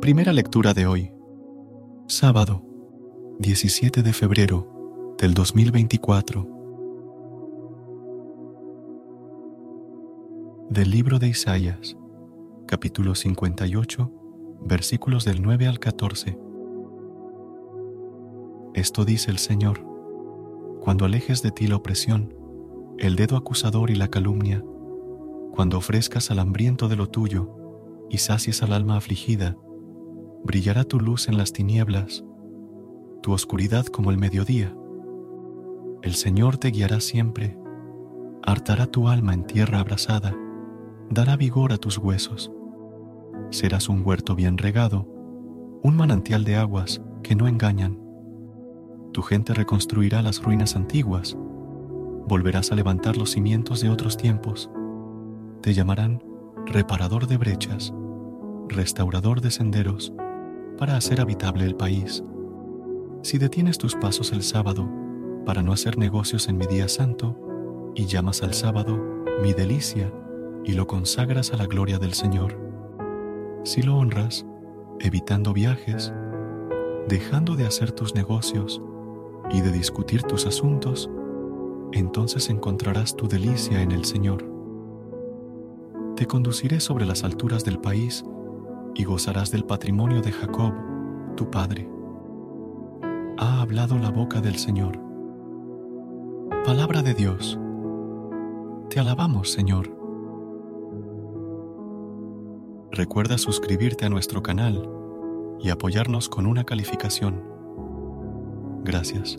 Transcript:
Primera lectura de hoy. Sábado, 17 de febrero del 2024. Del libro de Isaías, capítulo 58, versículos del 9 al 14. Esto dice el Señor, cuando alejes de ti la opresión, el dedo acusador y la calumnia, cuando ofrezcas al hambriento de lo tuyo y sacies al alma afligida, brillará tu luz en las tinieblas, tu oscuridad como el mediodía. El Señor te guiará siempre, hartará tu alma en tierra abrasada, dará vigor a tus huesos. Serás un huerto bien regado, un manantial de aguas que no engañan. Tu gente reconstruirá las ruinas antiguas, volverás a levantar los cimientos de otros tiempos. Te llamarán reparador de brechas, restaurador de senderos, para hacer habitable el país. Si detienes tus pasos el sábado para no hacer negocios en mi día santo, y llamas al sábado mi delicia, y lo consagras a la gloria del Señor. Si lo honras, evitando viajes, dejando de hacer tus negocios y de discutir tus asuntos, entonces encontrarás tu delicia en el Señor. Te conduciré sobre las alturas del país y gozarás del patrimonio de Jacob, tu padre. Ha hablado la boca del Señor. Palabra de Dios. Te alabamos, Señor. Recuerda suscribirte a nuestro canal y apoyarnos con una calificación. Gracias.